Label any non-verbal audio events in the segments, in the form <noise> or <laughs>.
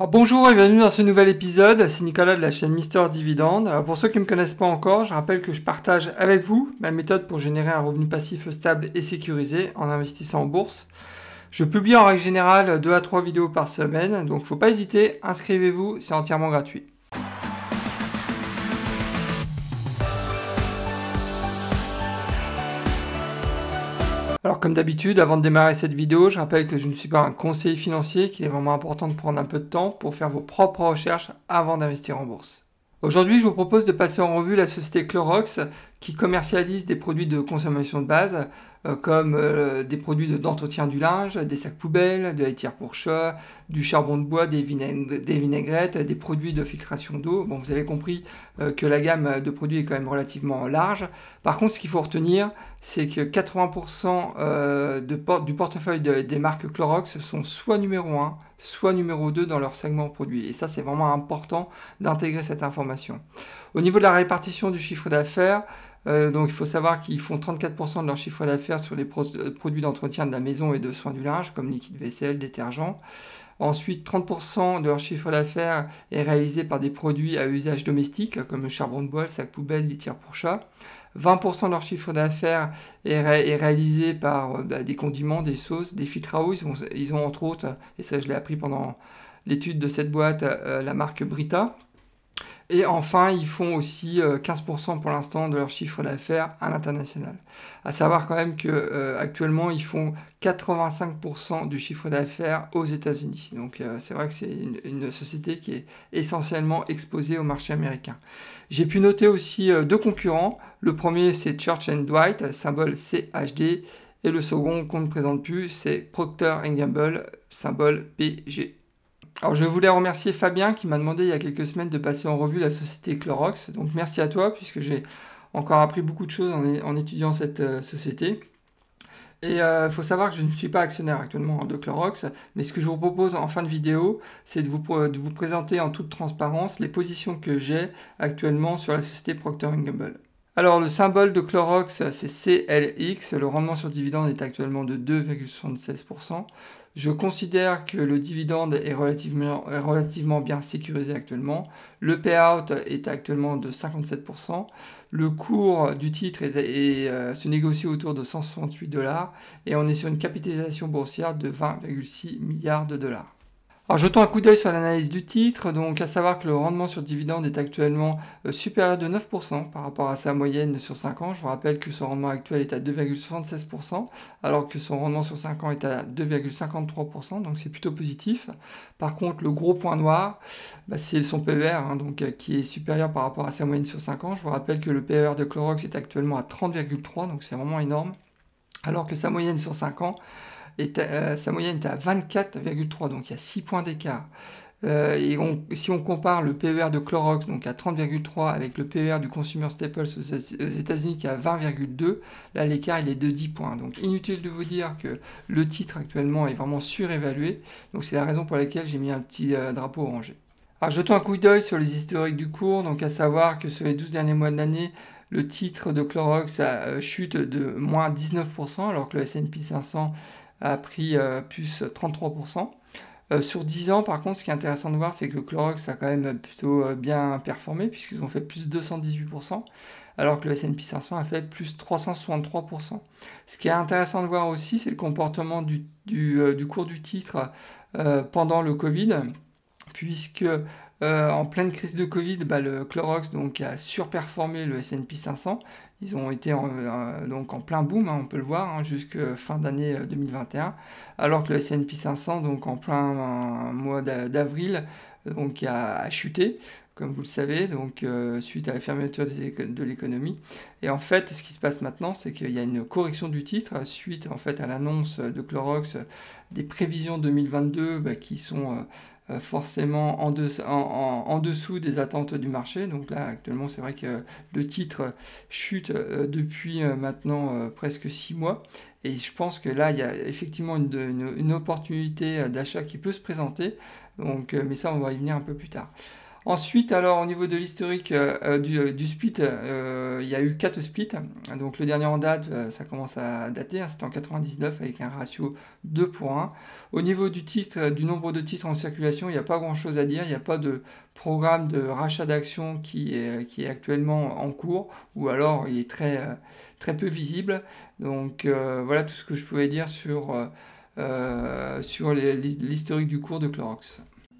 Bonjour et bienvenue dans ce nouvel épisode, c'est Nicolas de la chaîne Mister Dividende. Pour ceux qui ne me connaissent pas encore, je rappelle que je partage avec vous ma méthode pour générer un revenu passif stable et sécurisé en investissant en bourse. Je publie en règle générale 2 à 3 vidéos par semaine, donc faut pas hésiter, inscrivez-vous, c'est entièrement gratuit. Alors comme d'habitude, avant de démarrer cette vidéo, je rappelle que je ne suis pas un conseiller financier, qu'il est vraiment important de prendre un peu de temps pour faire vos propres recherches avant d'investir en bourse. Aujourd'hui, je vous propose de passer en revue la société Clorox qui commercialise des produits de consommation de base comme euh, des produits d'entretien du linge, des sacs poubelles, de la litière pour chat, du charbon de bois, des, vinaigrettes, des produits de filtration d'eau. Bon, vous avez compris euh, que la gamme de produits est quand même relativement large. Par contre, ce qu'il faut retenir, c'est que 80% du portefeuille des marques Clorox sont soit numéro 1, soit numéro 2 dans leur segment produit. Et ça, c'est vraiment important d'intégrer cette information. Au niveau de la répartition du chiffre d'affaires, euh, donc il faut savoir qu'ils font 34% de leur chiffre d'affaires sur les euh, produits d'entretien de la maison et de soins du linge, comme liquide vaisselle, détergent. Ensuite, 30% de leur chiffre d'affaires est réalisé par des produits à usage domestique, comme le charbon de bois, le sac poubelle, litière pour chat. 20% de leur chiffre d'affaires est, réalisé par euh, bah, des condiments, des sauces, des filtres à eau. Ils ont, entre autres, et ça je l'ai appris pendant l'étude de cette boîte, la marque Brita. Et enfin, ils font aussi 15% euh, pour l'instant de leur chiffre d'affaires à l'international. À savoir quand même qu'actuellement, euh, ils font 85% du chiffre d'affaires aux États-Unis. Donc euh, c'est vrai que c'est une, société qui est essentiellement exposée au marché américain. J'ai pu noter aussi deux concurrents. Le premier, c'est Church Dwight, symbole CHD. Et le second, qu'on ne présente plus, c'est Procter Gamble, symbole PG. Alors je voulais remercier Fabien qui m'a demandé il y a quelques semaines de passer en revue la société Clorox. Donc merci à toi puisque j'ai encore appris beaucoup de choses en, étudiant cette euh, société. Et il euh, faut savoir que je ne suis pas actionnaire actuellement de Clorox, mais ce que je vous propose en fin de vidéo, c'est de vous, de vous présenter en toute transparence les positions que j'ai actuellement sur la société Procter Gamble. Alors le symbole de Clorox, c'est CLX, le rendement sur dividende est actuellement de 2,76%. Je considère que le dividende est relativement, bien sécurisé actuellement. Le payout est actuellement de 57%. Le cours du titre euh, se négocie autour de 168 dollars et on est sur une capitalisation boursière de 20,6 milliards de dollars. Alors jetons un coup d'œil sur l'analyse du titre, donc à savoir que le rendement sur dividende est actuellement euh, supérieur de 9% par rapport à sa moyenne sur 5 ans. Je vous rappelle que son rendement actuel est à 2,76% alors que son rendement sur 5 ans est à 2,53%, donc c'est plutôt positif. Par contre le gros point noir, bah, c'est son PER hein, donc, euh, qui est supérieur par rapport à sa moyenne sur 5 ans. Je vous rappelle que le PER de Clorox est actuellement à 30,3, donc c'est vraiment énorme, alors que sa moyenne sur 5 ans euh, sa moyenne est à 24,3, donc il y a 6 points d'écart. Euh, et si on compare le PER de Clorox, donc à 30,3, avec le PER du Consumer Staples aux États-Unis qui est à 20,2, là l'écart il est de 10 points. Donc inutile de vous dire que le titre actuellement est vraiment surévalué. Donc c'est la raison pour laquelle j'ai mis un petit euh, drapeau orangé. Alors jetons un coup d'œil sur les historiques du cours, donc à savoir que sur les 12 derniers mois de l'année, le titre de Clorox a chute de moins 19%, alors que le S&P 500 a pris euh, plus 33%. Euh, sur 10 ans, par contre, ce qui est intéressant de voir, c'est que Clorox a quand même plutôt euh, bien performé, puisqu'ils ont fait plus 218%, alors que le S&P 500 a fait plus 363%. Ce qui est intéressant de voir aussi, c'est le comportement du, cours du titre pendant le Covid, puisque en pleine crise de Covid, bah, le Clorox donc, a surperformé le S&P 500. Ils ont été en, euh, donc en plein boom, hein, on peut le voir, hein, jusqu'à fin d'année 2021, euh, alors que le S&P 500, donc en plein mois d'avril, donc a, chuté, comme vous le savez, donc euh, suite à la fermeture de l'économie. Et en fait, ce qui se passe maintenant, c'est qu'il y a une correction du titre suite en fait à l'annonce de Clorox des prévisions 2022 bah, qui sont euh, forcément en, dessous des attentes du marché. Donc là, actuellement, c'est vrai que le titre chute euh, depuis euh, maintenant presque six mois. Et je pense que là, il y a effectivement une, opportunité d'achat qui peut se présenter. Mais ça, on va y venir un peu plus tard. Ensuite, alors au niveau de l'historique euh, euh, du, split, euh, il y a eu 4 splits. Donc le dernier en date, ça commence à dater, hein, c'était en 99 avec un ratio 2 pour 1. Au niveau du titre, du nombre de titres en circulation, il n'y a pas grand chose à dire. Il n'y a pas de programme de rachat d'actions qui est, qui est actuellement en cours, ou alors il est très, très peu visible. Donc voilà tout ce que je pouvais dire sur, sur l'historique du cours de Clorox.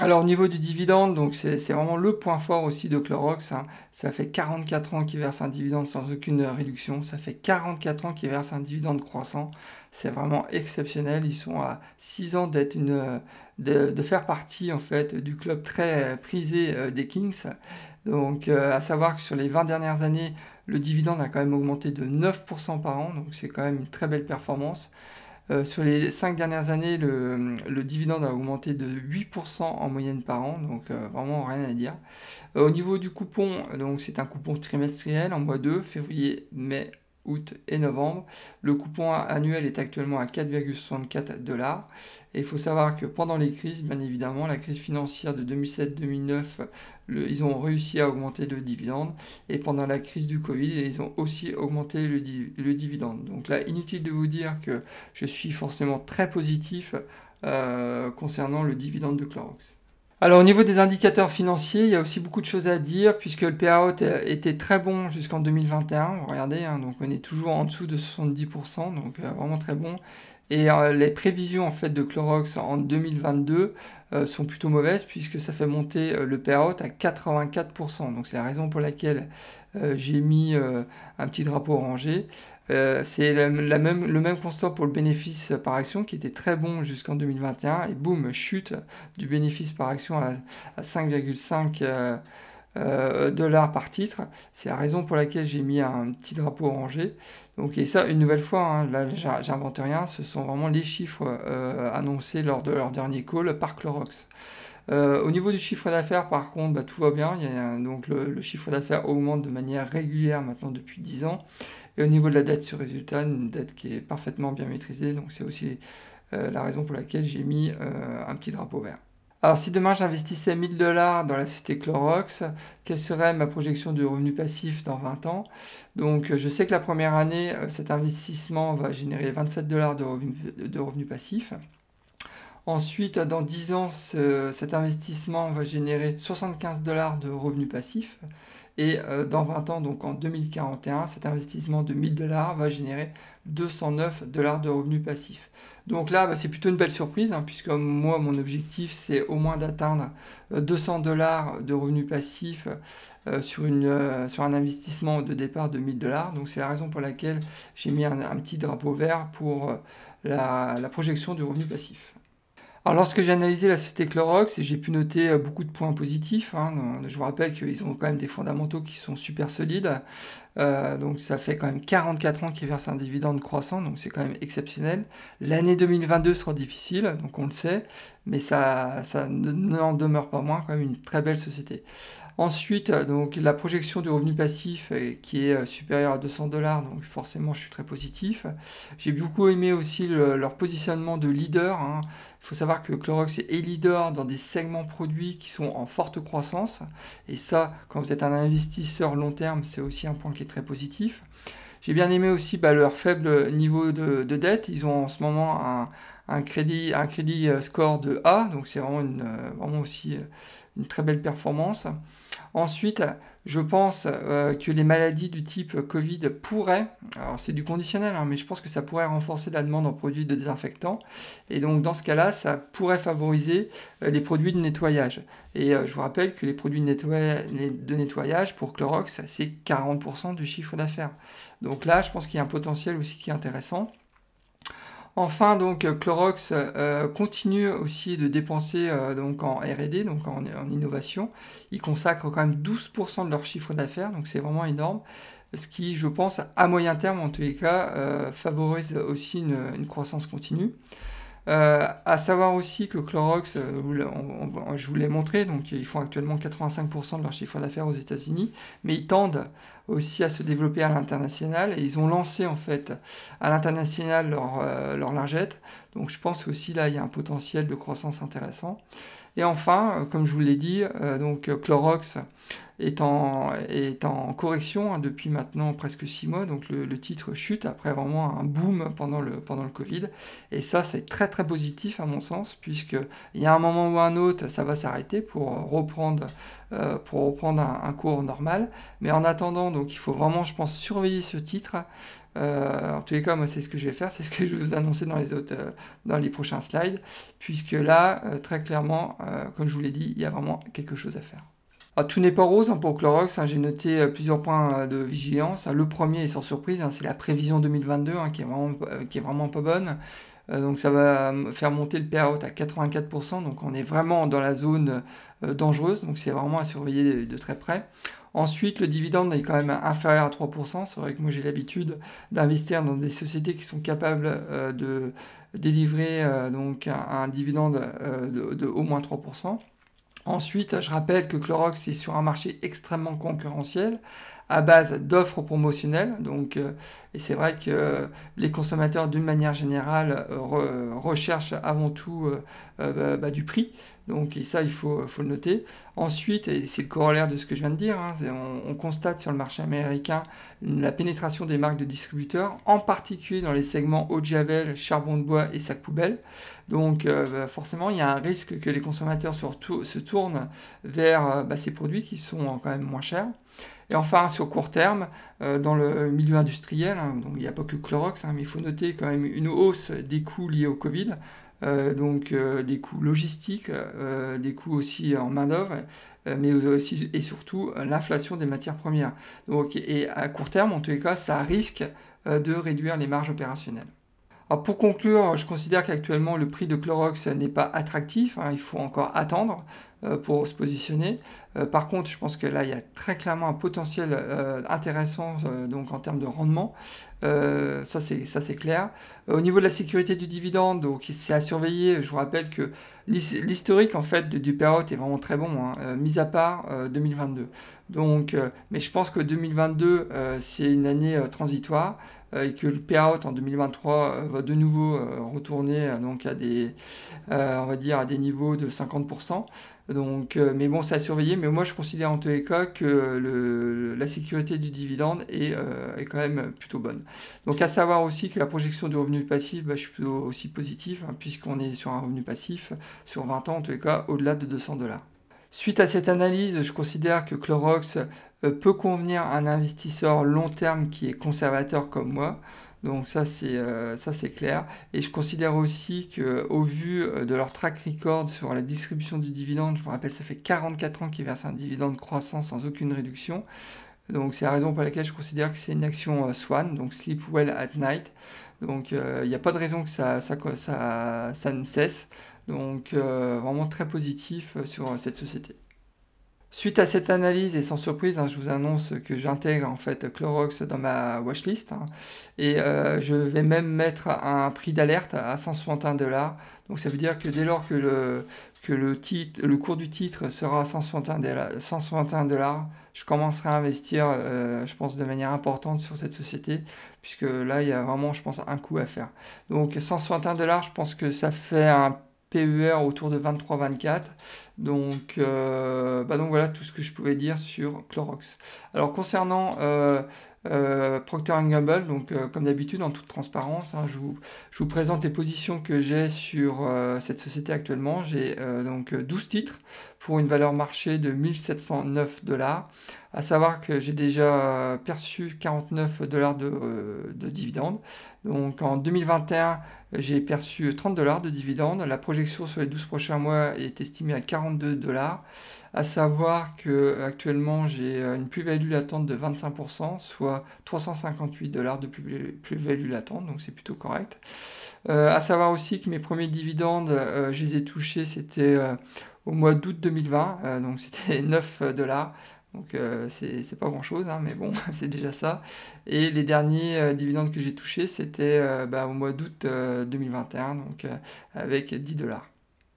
Alors au niveau du dividende, donc c'est vraiment le point fort aussi de Clorox. Hein. Ça fait 44 ans qu'ils versent un dividende sans aucune réduction. Ça fait 44 ans qu'ils versent un dividende croissant. C'est vraiment exceptionnel. Ils sont à 6 ans d'être de, faire partie en fait du club très prisé euh, des Kings. Donc euh, à savoir que sur les 20 dernières années, le dividende a quand même augmenté de 9% par an. Donc c'est quand même une très belle performance. Euh, sur les 5 dernières années, le, dividende a augmenté de 8% en moyenne par an, donc euh, vraiment rien à dire. Euh, au niveau du coupon, donc c'est un coupon trimestriel en mois 2, février, mai, août et novembre. Le coupon annuel est actuellement à 4,64 dollars. Et il faut savoir que pendant les crises, bien évidemment, la crise financière de 2007-2009, ils ont réussi à augmenter le dividende. Et pendant la crise du Covid, ils ont aussi augmenté le, le dividende. Donc là, inutile de vous dire que je suis forcément très positif euh, concernant le dividende de Clorox. Alors au niveau des indicateurs financiers, il y a aussi beaucoup de choses à dire puisque le payout était très bon jusqu'en 2021. Regardez, hein, donc on est toujours en dessous de 70%, donc euh, vraiment très bon. Et euh, les prévisions en fait de Clorox en 2022 euh, sont plutôt mauvaises puisque ça fait monter le payout à 84%. Donc c'est la raison pour laquelle j'ai mis un petit drapeau orangé. Euh, c'est le même constat pour le bénéfice par action qui était très bon jusqu'en 2021 et boum, chute du bénéfice par action à, 5,5 euh, euh, dollars par titre. C'est la raison pour laquelle j'ai mis un petit drapeau orangé. Donc, et ça, une nouvelle fois, hein, là, j'invente rien, ce sont vraiment les chiffres annoncés lors de leur dernier call par Clorox. au niveau du chiffre d'affaires, par contre, bah, tout va bien. donc le, le chiffre d'affaires augmente de manière régulière maintenant depuis 10 ans. Et au niveau de la dette sur résultat, une dette qui est parfaitement bien maîtrisée. Donc c'est aussi euh, la raison pour laquelle j'ai mis euh, un petit drapeau vert. Alors si demain j'investissais 1000 dollars dans la société Clorox, quelle serait ma projection de revenus passifs dans 20 ans? Donc je sais que la première année, euh, cet investissement va générer 27 dollars de revenus, de revenus passifs. Ensuite, dans 10 ans, cet investissement va générer 75 dollars de revenus passifs. Et euh, dans 20 ans, donc en 2041, cet investissement de 1000 dollars va générer 209 dollars de revenus passifs. Donc là, bah, c'est plutôt une belle surprise, hein, puisque moi, mon objectif, c'est au moins d'atteindre 200 euh, dollars de revenus passifs euh, sur, une, sur un investissement de départ de 1000 dollars. Donc c'est la raison pour laquelle j'ai mis un, petit drapeau vert pour la, la projection du revenu passif. Alors lorsque j'ai analysé la société Clorox, j'ai pu noter euh, beaucoup de points positifs. Hein. Je vous rappelle qu'ils ont quand même des fondamentaux qui sont super solides. Euh, donc ça fait quand même 44 ans qu'ils versent un dividende croissant, donc c'est quand même exceptionnel. L'année 2022 sera difficile, donc on le sait, mais ça, ça n'en demeure pas moins quand même une très belle société. Ensuite, donc la projection du revenu passif qui est euh, supérieure à 200 dollars, donc forcément je suis très positif. J'ai beaucoup aimé aussi leur positionnement de leader. Hein. Il faut savoir que Clorox est leader dans des segments produits qui sont en forte croissance. Et ça, quand vous êtes un investisseur long terme, c'est aussi un point qui est très positif. J'ai bien aimé aussi bah, leur faible niveau de, dette. Ils ont en ce moment un, crédit, un crédit euh, score de A, donc c'est vraiment, euh, vraiment aussi très belle performance. Ensuite, je pense euh, que les maladies du type Covid pourraient, alors c'est du conditionnel, hein, mais je pense que ça pourrait renforcer la demande en produits de désinfectants. Et donc dans ce cas-là, ça pourrait favoriser euh, les produits de nettoyage. Et euh, je vous rappelle que les produits de nettoyage pour Clorox, c'est 40% du chiffre d'affaires. Donc là, je pense qu'il y a un potentiel aussi qui est intéressant. Enfin, donc Clorox euh, continue aussi de dépenser euh, donc en R&D, donc en, innovation. Ils consacrent quand même 12% de leur chiffre d'affaires, donc c'est vraiment énorme. Ce qui, je pense, à moyen terme, en tous les cas, euh, favorise aussi une, croissance continue. Euh, à savoir aussi que Clorox, euh, je vous l'ai montré, donc ils font actuellement 85% de leur chiffre d'affaires aux États-Unis, mais ils tendent aussi à se développer à l'international et ils ont lancé en fait à l'international leur, euh, leur lingette. Donc je pense aussi là il y a un potentiel de croissance intéressant. Et enfin, comme je vous l'ai dit, donc Clorox est en, correction hein, depuis maintenant presque six mois. Donc le, titre chute après vraiment un boom pendant le, pendant le Covid. Et ça, c'est très très positif à mon sens, puisqu'il y a un moment ou un autre, ça va s'arrêter pour reprendre, euh, pour reprendre un, cours normal. Mais en attendant, donc il faut vraiment, je pense, surveiller ce titre. Euh, en tous les cas, moi, c'est ce que je vais faire, c'est ce que je vais vous annoncer dans les, autres, euh, dans les prochains slides, puisque là, très clairement, comme je vous l'ai dit, il y a vraiment quelque chose à faire. Tout n'est pas rose hein, pour Clorox, hein. j'ai noté euh, plusieurs points euh, de vigilance. Le premier est sans surprise, hein, c'est la prévision 2022 qui, est vraiment, euh, qui est vraiment pas bonne. donc ça va faire monter le payout à 84%, donc on est vraiment dans la zone dangereuse, donc c'est vraiment à surveiller de, très près. Ensuite, le dividende est quand même inférieur à 3%. C'est vrai que moi j'ai l'habitude d'investir dans des sociétés qui sont capables de délivrer donc un, dividende de, de, au moins 3%. Ensuite, je rappelle que Clorox est sur un marché extrêmement concurrentiel à base d'offres promotionnelles. Donc, euh, et c'est vrai que les consommateurs, d'une manière générale, recherchent avant tout euh, euh, bah, du prix. Donc, ça, il faut, le noter. Ensuite, et c'est le corollaire de ce que je viens de dire, hein, on, constate sur le marché américain la pénétration des marques de distributeurs, en particulier dans les segments eau de javel, charbon de bois et sac poubelle. Donc, bah, forcément, il y a un risque que les consommateurs se, tournent vers ces produits qui sont quand même moins chers. Et enfin, sur court terme, euh, dans le milieu industriel, hein, donc il n'y a pas que Clorox, hein, mais il faut noter quand même une hausse des coûts liés au Covid. Euh, donc euh, des coûts logistiques, des coûts aussi en main-d'œuvre, mais aussi et surtout l'inflation des matières premières. Donc, et à court terme, en tous les cas, ça risque de réduire les marges opérationnelles. Pour conclure, je considère qu'actuellement le prix de Clorox n'est pas attractif, hein, il faut encore attendre. Euh, pour se positionner. Euh, par contre, je pense que là, il y a très clairement un potentiel euh, intéressant donc en termes de rendement. ça, c'est clair. au niveau de la sécurité du dividende, donc c'est à surveiller. Je vous rappelle que l'historique en fait du payout est vraiment très bon, hein, mis à part 2022. Donc, mais je pense que 2022 c'est une année transitoire et que le payout en 2023 va de nouveau retourner donc à des, on va dire à des niveaux de 50%. Donc, euh, mais bon, c'est à surveiller. Mais moi, je considère en tous les cas que la sécurité du dividende euh, est, quand même plutôt bonne. Donc, à savoir aussi que la projection du revenu passif, bah, je suis plutôt aussi positif, hein, puisqu'on est sur un revenu passif sur 20 ans, en tous les cas, au-delà de 200 dollars. Suite à cette analyse, je considère que Clorox euh, peut convenir à un investisseur long terme qui est conservateur comme moi. Donc ça c'est euh, ça c'est clair. Et je considère aussi que au vu euh, de leur track record sur la distribution du dividende, je vous rappelle ça fait 44 ans qu'ils versent un dividende croissant sans aucune réduction. Donc c'est la raison pour laquelle je considère que c'est une action euh, Swan, donc Sleep Well at Night. Donc il n'y a pas de raison que ça, ça, ça, ça ne cesse. Donc vraiment très positif sur cette société. Suite à cette analyse, et sans surprise, hein, je vous annonce que j'intègre en fait Clorox dans ma watchlist. Hein, et euh, je vais même mettre un prix d'alerte à 161 dollars. Donc ça veut dire que dès lors que le, que le, titre, le cours du titre sera à 161 dollars, je commencerai à investir, euh, je pense, de manière importante sur cette société, puisque là, il y a vraiment, je pense, un coup à faire. Donc 161 dollars, je pense que ça fait un PER autour de 23-24. Donc, euh, bah donc voilà tout ce que je pouvais dire sur Clorox. Alors concernant euh, euh, Procter Gamble, donc comme d'habitude en toute transparence, hein, je, vous, je, vous, présente les positions que j'ai sur cette société actuellement. J'ai donc 12 titres pour une valeur marché de 1709 dollars. À savoir que j'ai déjà perçu 49 dollars de, de dividendes. Donc en 2021, j'ai perçu 30 dollars de dividendes. La projection sur les 12 prochains mois est estimée à 42 dollars. À savoir que actuellement j'ai une plus-value latente de 25%, soit 358 dollars de plus-value latente, donc c'est plutôt correct. Euh, à savoir aussi que mes premiers dividendes, euh, je les ai touchés, c'était euh, au mois d'août 2020, donc c'était <laughs> 9 dollars. Donc euh, c'est pas grand chose, hein, mais bon, <laughs> c'est déjà ça. Et les derniers dividendes que j'ai touchés, c'était bah, au mois d'août 2021, donc avec 10 dollars.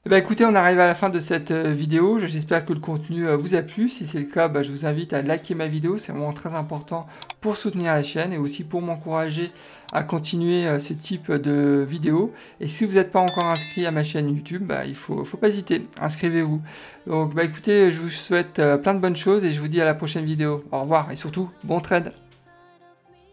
Ben, écoutez, on arrive à la fin de cette euh, vidéo. J'espère que le contenu euh, vous a plu. Si c'est le cas, bah, je vous invite à liker ma vidéo. C'est vraiment très important pour soutenir la chaîne et aussi pour m'encourager à continuer euh, ce type de vidéos. Et si vous n'êtes pas encore inscrit à ma chaîne YouTube, bah, il faut, faut pas hésiter. Inscrivez-vous. Donc, bah, écoutez, je vous souhaite plein de bonnes choses et je vous dis à la prochaine vidéo. Au revoir et surtout, bon trade